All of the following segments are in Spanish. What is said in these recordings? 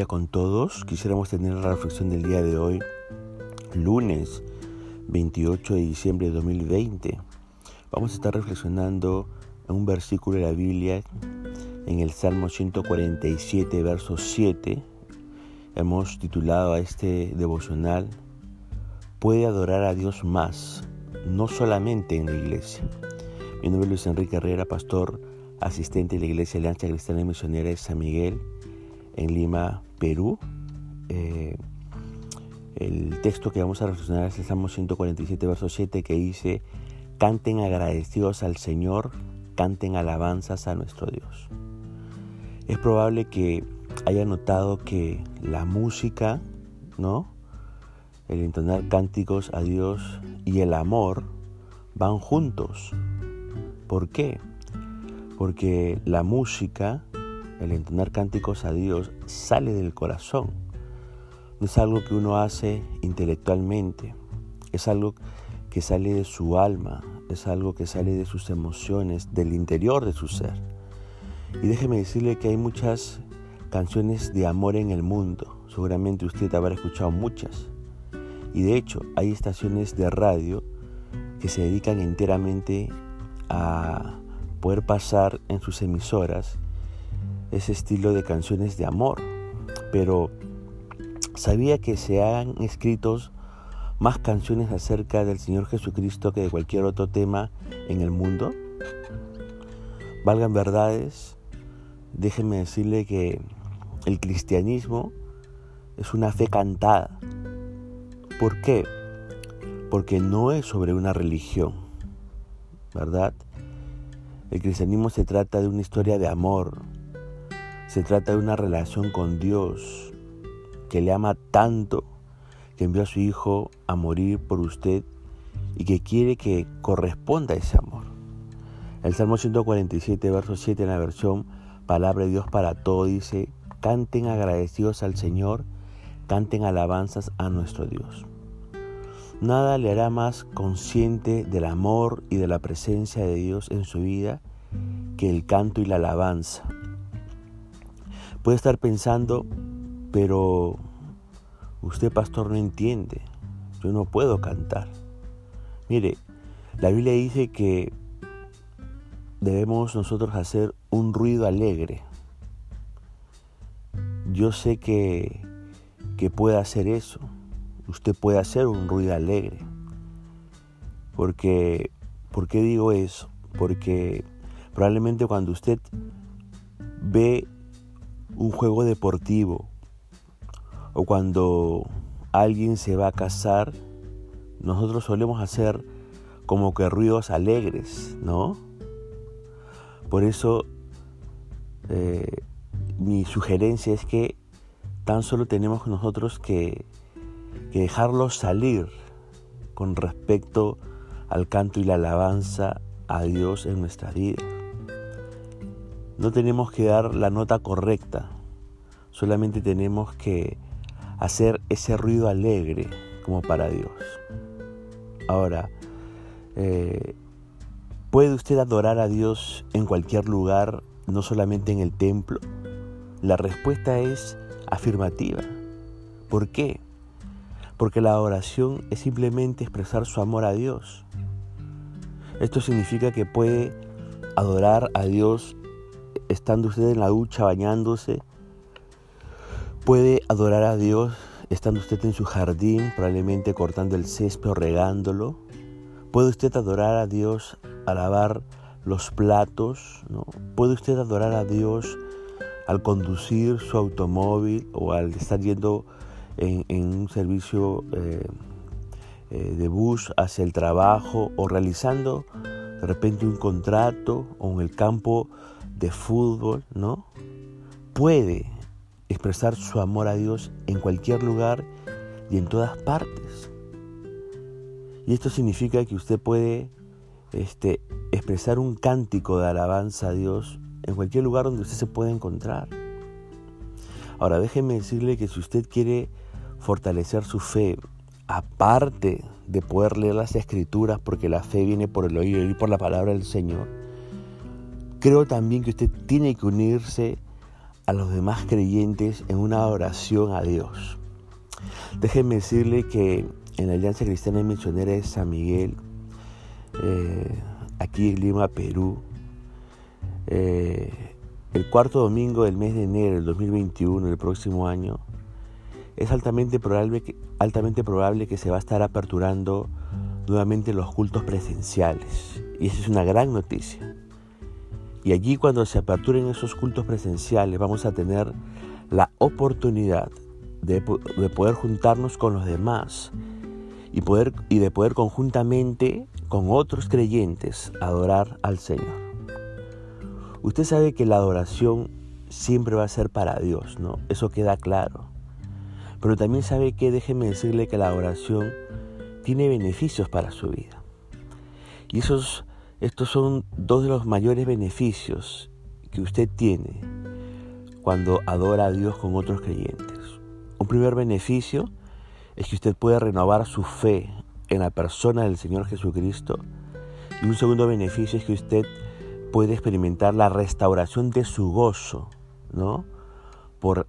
con todos. Quisiéramos tener la reflexión del día de hoy, lunes 28 de diciembre de 2020. Vamos a estar reflexionando en un versículo de la Biblia, en el Salmo 147, verso 7. Hemos titulado a este devocional, Puede adorar a Dios más, no solamente en la iglesia. Mi nombre es Luis Enrique Herrera, pastor asistente de la Iglesia Alianza Cristiana y Misionera de San Miguel en Lima, Perú. Eh, el texto que vamos a reflexionar es el Salmo 147, verso 7, que dice, canten agradecidos al Señor, canten alabanzas a nuestro Dios. Es probable que haya notado que la música, ¿no? El entonar cánticos a Dios y el amor van juntos. ¿Por qué? Porque la música el entonar cánticos a Dios sale del corazón. No es algo que uno hace intelectualmente, es algo que sale de su alma, es algo que sale de sus emociones, del interior de su ser. Y déjeme decirle que hay muchas canciones de amor en el mundo, seguramente usted habrá escuchado muchas. Y de hecho hay estaciones de radio que se dedican enteramente a poder pasar en sus emisoras ese estilo de canciones de amor, pero sabía que se han escrito más canciones acerca del Señor Jesucristo que de cualquier otro tema en el mundo. Valgan verdades, déjenme decirle que el cristianismo es una fe cantada. ¿Por qué? Porque no es sobre una religión, ¿verdad? El cristianismo se trata de una historia de amor, se trata de una relación con Dios que le ama tanto que envió a su Hijo a morir por usted y que quiere que corresponda ese amor. El Salmo 147, verso 7 en la versión Palabra de Dios para todo dice, canten agradecidos al Señor, canten alabanzas a nuestro Dios. Nada le hará más consciente del amor y de la presencia de Dios en su vida que el canto y la alabanza. Puede estar pensando, pero usted pastor no entiende, yo no puedo cantar. Mire, la Biblia dice que debemos nosotros hacer un ruido alegre. Yo sé que, que puede hacer eso. Usted puede hacer un ruido alegre. Porque, ¿por qué digo eso? Porque probablemente cuando usted ve un juego deportivo o cuando alguien se va a casar, nosotros solemos hacer como que ruidos alegres, ¿no? Por eso eh, mi sugerencia es que tan solo tenemos nosotros que, que dejarlos salir con respecto al canto y la alabanza a Dios en nuestra vida. No tenemos que dar la nota correcta, solamente tenemos que hacer ese ruido alegre como para Dios. Ahora, eh, ¿puede usted adorar a Dios en cualquier lugar, no solamente en el templo? La respuesta es afirmativa. ¿Por qué? Porque la oración es simplemente expresar su amor a Dios. Esto significa que puede adorar a Dios estando usted en la ducha bañándose, puede adorar a Dios estando usted en su jardín, probablemente cortando el césped o regándolo. Puede usted adorar a Dios al lavar los platos, ¿no? Puede usted adorar a Dios al conducir su automóvil o al estar yendo en, un servicio eh, eh, de bus hacia el trabajo o realizando de repente un contrato o en el campo de fútbol, ¿no? Puede expresar su amor a Dios en cualquier lugar y en todas partes. Y esto significa que usted puede este, expresar un cántico de alabanza a Dios en cualquier lugar donde usted se pueda encontrar. Ahora déjeme decirle que si usted quiere fortalecer su fe, aparte de poder leer las escrituras, porque la fe viene por el oído y por la palabra del Señor, creo también que usted tiene que unirse a los demás creyentes en una oración a Dios. Déjenme decirle que en la Alianza Cristiana Misionera de San Miguel, eh, aquí en Lima, Perú, eh, el cuarto domingo del mes de enero del 2021, el próximo año, es altamente probable, que, altamente probable que se va a estar aperturando nuevamente los cultos presenciales. Y esa es una gran noticia. Y allí cuando se aperturen esos cultos presenciales vamos a tener la oportunidad de, de poder juntarnos con los demás y, poder, y de poder conjuntamente con otros creyentes adorar al Señor. Usted sabe que la adoración siempre va a ser para Dios, ¿no? Eso queda claro. Pero también sabe que déjeme decirle que la adoración tiene beneficios para su vida. Y esos, estos son dos de los mayores beneficios que usted tiene cuando adora a Dios con otros creyentes. Un primer beneficio es que usted puede renovar su fe en la persona del Señor Jesucristo. Y un segundo beneficio es que usted puede experimentar la restauración de su gozo, ¿no? Por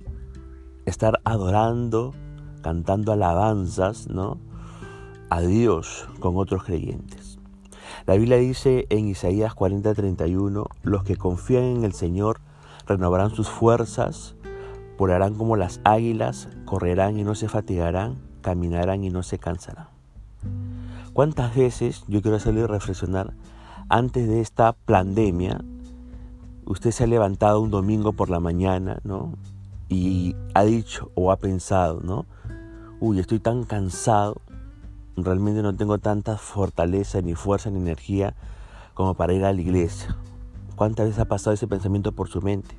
estar adorando, cantando alabanzas, ¿no? A Dios con otros creyentes. La Biblia dice en Isaías 40:31, los que confían en el Señor renovarán sus fuerzas, volarán como las águilas, correrán y no se fatigarán, caminarán y no se cansarán. ¿Cuántas veces yo quiero hacerle reflexionar antes de esta pandemia, usted se ha levantado un domingo por la mañana, ¿no? Y ha dicho o ha pensado, ¿no? Uy, estoy tan cansado, realmente no tengo tanta fortaleza, ni fuerza, ni energía como para ir a la iglesia. ¿Cuántas veces ha pasado ese pensamiento por su mente?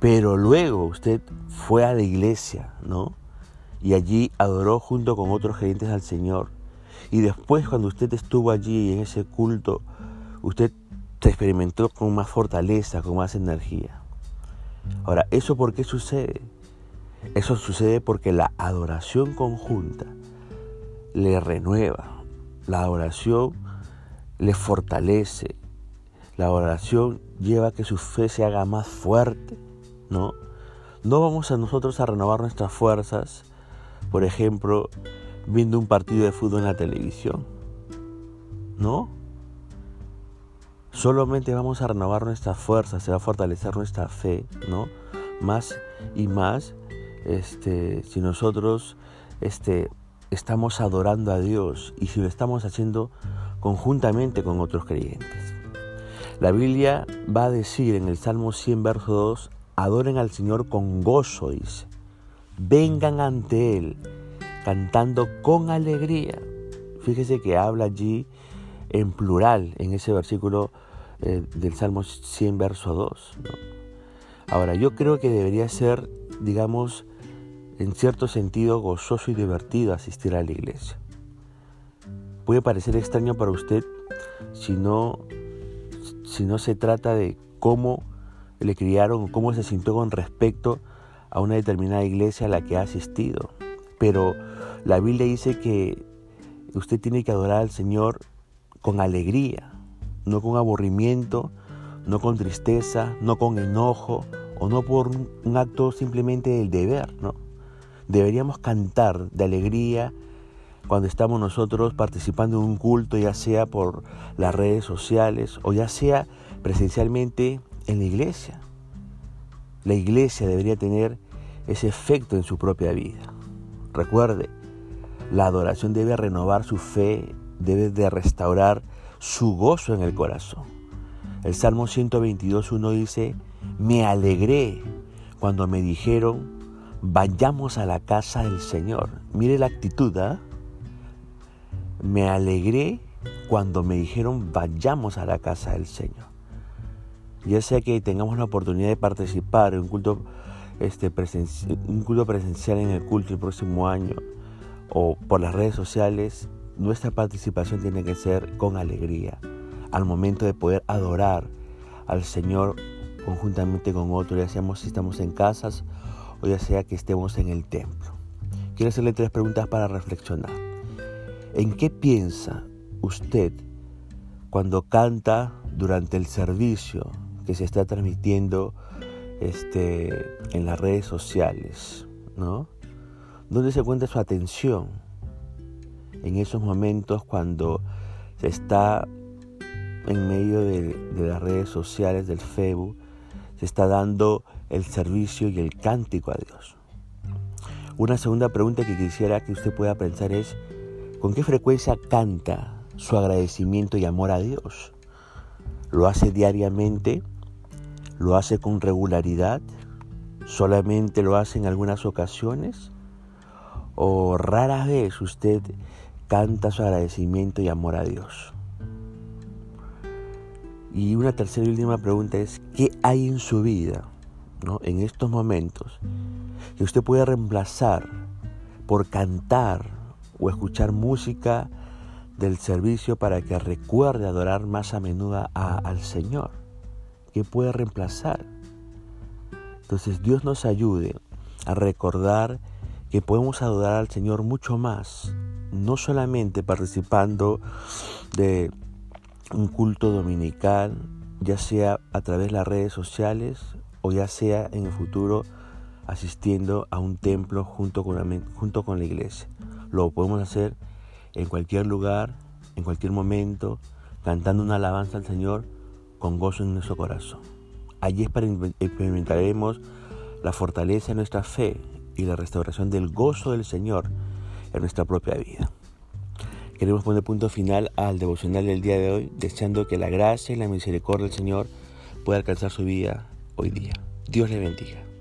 Pero luego usted fue a la iglesia, ¿no? Y allí adoró junto con otros creyentes al Señor y después cuando usted estuvo allí en ese culto, usted se experimentó con más fortaleza, con más energía. Ahora, ¿eso por qué sucede? Eso sucede porque la adoración conjunta le renueva, la adoración le fortalece, la adoración lleva a que su fe se haga más fuerte, ¿no? No vamos a nosotros a renovar nuestras fuerzas, por ejemplo, viendo un partido de fútbol en la televisión. ¿No? Solamente vamos a renovar nuestra fuerza, se va a fortalecer nuestra fe, ¿no? Más y más, este, si nosotros este, estamos adorando a Dios y si lo estamos haciendo conjuntamente con otros creyentes. La Biblia va a decir en el Salmo 100, verso 2, adoren al Señor con gozo. Vengan ante Él cantando con alegría. Fíjese que habla allí en plural en ese versículo eh, del Salmo 100, verso 2. Ahora, yo creo que debería ser, digamos, en cierto sentido gozoso y divertido asistir a la iglesia. Puede parecer extraño para usted si no, si no se trata de cómo le criaron o cómo se sintió con respecto a una determinada iglesia a la que ha asistido. Pero la Biblia dice que usted tiene que adorar al Señor con alegría, no con aburrimiento, no con tristeza, no con enojo o no por un acto simplemente del deber, ¿no? Deberíamos cantar de alegría cuando estamos nosotros participando en un culto, ya sea por las redes sociales o ya sea presencialmente en la iglesia. La iglesia debería tener ese efecto en su propia vida. Recuerde, la adoración debe renovar su fe, debe de restaurar su gozo en el corazón. El Salmo 122.1 dice, me alegré cuando me dijeron, vayamos a la casa del Señor. Mire la actitud, ¿ah? Me alegré cuando me dijeron, vayamos a la casa del Señor. Ya sea que tengamos la oportunidad de participar en un culto, este, un culto presencial en el culto el próximo año, o por las redes sociales, nuestra participación tiene que ser con alegría, al momento de poder adorar al Señor conjuntamente con otros, ya seamos si estamos en casas o ya sea que estemos en el templo. Quiero hacerle tres preguntas para reflexionar. ¿En qué piensa usted cuando canta durante el servicio que se está transmitiendo este, en las redes sociales. ¿Dónde se encuentra su atención en esos momentos cuando se está en medio de, de las redes sociales, del Facebook, se está dando el servicio y el cántico a Dios? Una segunda pregunta que quisiera que usted pueda pensar es, ¿con qué frecuencia canta su agradecimiento y amor a Dios? ¿Lo hace diariamente? ¿Lo hace con regularidad? ¿Solamente lo hace en algunas ocasiones? ¿O rara vez usted canta su agradecimiento y amor a Dios? Y una tercera y última pregunta es, ¿qué hay en su vida, en estos momentos, que usted puede reemplazar por cantar o escuchar música del servicio para que recuerde adorar más a menudo al Señor. ¿Qué puede reemplazar? Entonces Dios nos ayude a recordar que podemos adorar al Señor mucho más, no solamente participando de un culto dominical, ya sea a través de las redes sociales o ya sea en el futuro asistiendo a un templo junto con la, junto con la iglesia. Lo podemos hacer en cualquier lugar, en cualquier momento, cantando una alabanza al Señor con gozo en nuestro corazón. Allí experimentaremos la fortaleza de nuestra fe y la restauración del gozo del Señor en nuestra propia vida. Queremos poner punto final al devocional del día de hoy, deseando que la gracia y la misericordia del Señor pueda alcanzar su vida hoy día. Dios le bendiga.